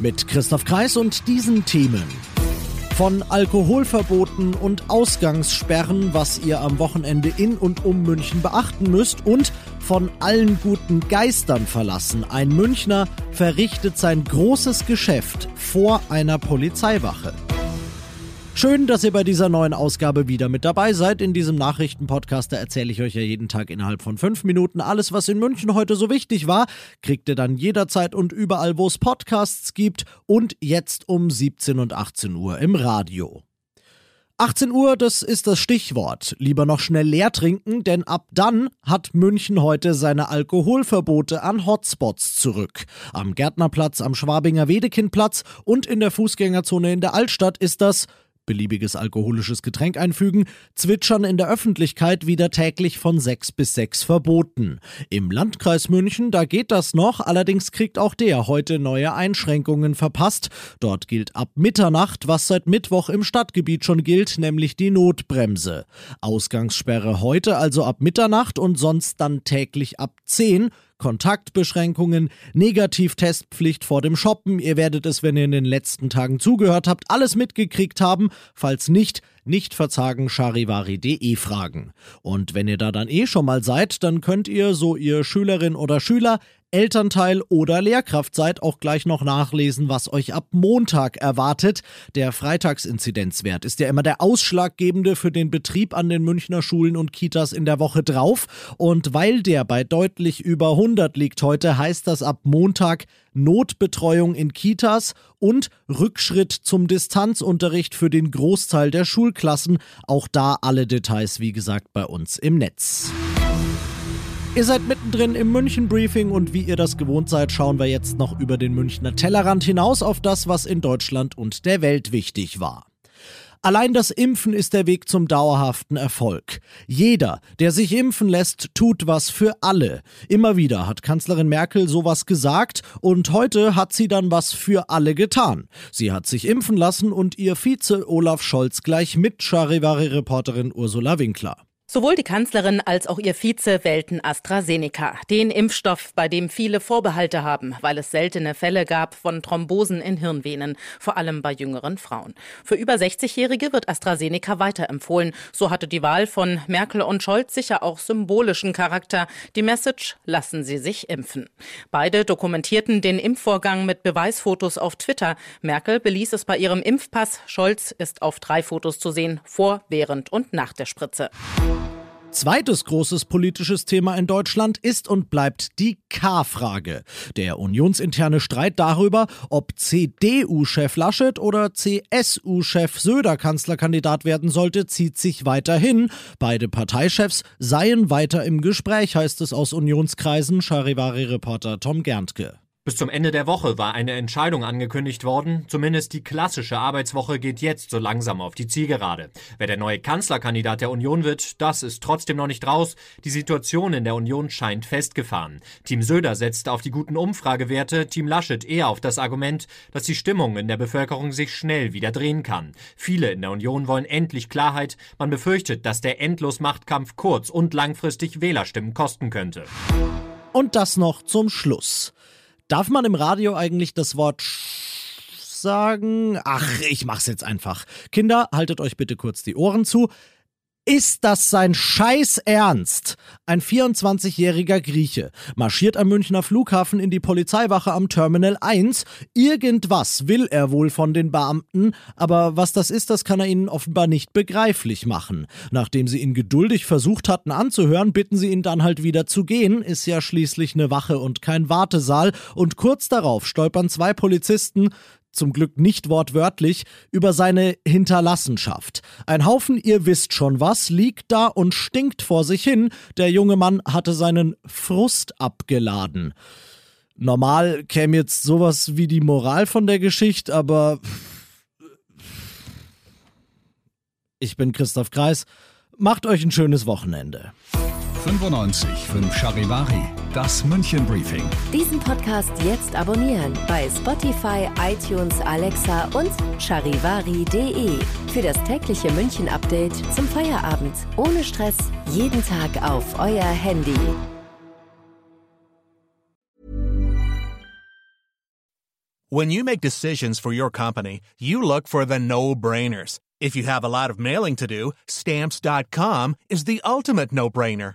Mit Christoph Kreis und diesen Themen. Von Alkoholverboten und Ausgangssperren, was ihr am Wochenende in und um München beachten müsst und von allen guten Geistern verlassen. Ein Münchner verrichtet sein großes Geschäft vor einer Polizeiwache. Schön, dass ihr bei dieser neuen Ausgabe wieder mit dabei seid. In diesem Nachrichtenpodcast, erzähle ich euch ja jeden Tag innerhalb von fünf Minuten alles, was in München heute so wichtig war. Kriegt ihr dann jederzeit und überall, wo es Podcasts gibt und jetzt um 17 und 18 Uhr im Radio. 18 Uhr, das ist das Stichwort. Lieber noch schnell leer trinken, denn ab dann hat München heute seine Alkoholverbote an Hotspots zurück. Am Gärtnerplatz, am Schwabinger Wedekindplatz und in der Fußgängerzone in der Altstadt ist das beliebiges alkoholisches Getränk einfügen, Zwitschern in der Öffentlichkeit wieder täglich von sechs bis sechs verboten. Im Landkreis München, da geht das noch, allerdings kriegt auch der heute neue Einschränkungen verpasst. Dort gilt ab Mitternacht, was seit Mittwoch im Stadtgebiet schon gilt, nämlich die Notbremse. Ausgangssperre heute also ab Mitternacht und sonst dann täglich ab 10 Kontaktbeschränkungen, Negativtestpflicht vor dem Shoppen. Ihr werdet es, wenn ihr in den letzten Tagen zugehört habt, alles mitgekriegt haben. Falls nicht, nicht verzagen charivari.de fragen. Und wenn ihr da dann eh schon mal seid, dann könnt ihr, so ihr Schülerin oder Schüler, Elternteil oder Lehrkraft seid, auch gleich noch nachlesen, was euch ab Montag erwartet. Der Freitagsinzidenzwert ist ja immer der ausschlaggebende für den Betrieb an den Münchner Schulen und Kitas in der Woche drauf. Und weil der bei deutlich über 100 liegt heute, heißt das ab Montag Notbetreuung in Kitas und Rückschritt zum Distanzunterricht für den Großteil der Schulklassen. Auch da alle Details, wie gesagt, bei uns im Netz. Ihr seid mittendrin im München Briefing und wie ihr das gewohnt seid, schauen wir jetzt noch über den Münchner Tellerrand hinaus auf das, was in Deutschland und der Welt wichtig war. Allein das Impfen ist der Weg zum dauerhaften Erfolg. Jeder, der sich impfen lässt, tut was für alle. Immer wieder hat Kanzlerin Merkel sowas gesagt und heute hat sie dann was für alle getan. Sie hat sich impfen lassen und ihr Vize Olaf Scholz gleich mit Charivari-Reporterin Ursula Winkler. Sowohl die Kanzlerin als auch ihr Vize wählten AstraZeneca, den Impfstoff, bei dem viele Vorbehalte haben, weil es seltene Fälle gab von Thrombosen in Hirnvenen, vor allem bei jüngeren Frauen. Für über 60-Jährige wird AstraZeneca weiterempfohlen. So hatte die Wahl von Merkel und Scholz sicher auch symbolischen Charakter. Die Message, lassen Sie sich impfen. Beide dokumentierten den Impfvorgang mit Beweisfotos auf Twitter. Merkel beließ es bei ihrem Impfpass. Scholz ist auf drei Fotos zu sehen, vor, während und nach der Spritze. Zweites großes politisches Thema in Deutschland ist und bleibt die K-Frage. Der unionsinterne Streit darüber, ob CDU-Chef Laschet oder CSU-Chef Söder Kanzlerkandidat werden sollte, zieht sich weiterhin. Beide Parteichefs seien weiter im Gespräch, heißt es aus Unionskreisen, Charivari-Reporter Tom Gerntke. Bis zum Ende der Woche war eine Entscheidung angekündigt worden. Zumindest die klassische Arbeitswoche geht jetzt so langsam auf die Zielgerade. Wer der neue Kanzlerkandidat der Union wird, das ist trotzdem noch nicht raus. Die Situation in der Union scheint festgefahren. Team Söder setzt auf die guten Umfragewerte, Team Laschet eher auf das Argument, dass die Stimmung in der Bevölkerung sich schnell wieder drehen kann. Viele in der Union wollen endlich Klarheit. Man befürchtet, dass der Endlosmachtkampf kurz- und langfristig Wählerstimmen kosten könnte. Und das noch zum Schluss. Darf man im Radio eigentlich das Wort sagen? Ach, ich mach's jetzt einfach. Kinder, haltet euch bitte kurz die Ohren zu. Ist das sein Scheiß Ernst? Ein 24-jähriger Grieche marschiert am Münchner Flughafen in die Polizeiwache am Terminal 1. Irgendwas will er wohl von den Beamten, aber was das ist, das kann er ihnen offenbar nicht begreiflich machen. Nachdem sie ihn geduldig versucht hatten anzuhören, bitten sie ihn dann halt wieder zu gehen. Ist ja schließlich eine Wache und kein Wartesaal. Und kurz darauf stolpern zwei Polizisten zum Glück nicht wortwörtlich, über seine Hinterlassenschaft. Ein Haufen, ihr wisst schon was, liegt da und stinkt vor sich hin. Der junge Mann hatte seinen Frust abgeladen. Normal käme jetzt sowas wie die Moral von der Geschichte, aber. Ich bin Christoph Kreis. Macht euch ein schönes Wochenende. 95 5 Charivari, das München Briefing. Diesen Podcast jetzt abonnieren bei Spotify, iTunes, Alexa und charivari.de für das tägliche München Update zum Feierabend. Ohne Stress, jeden Tag auf euer Handy. When you make decisions for your company, you look for the no-brainers. If you have a lot of mailing to do, stamps.com is the ultimate no-brainer.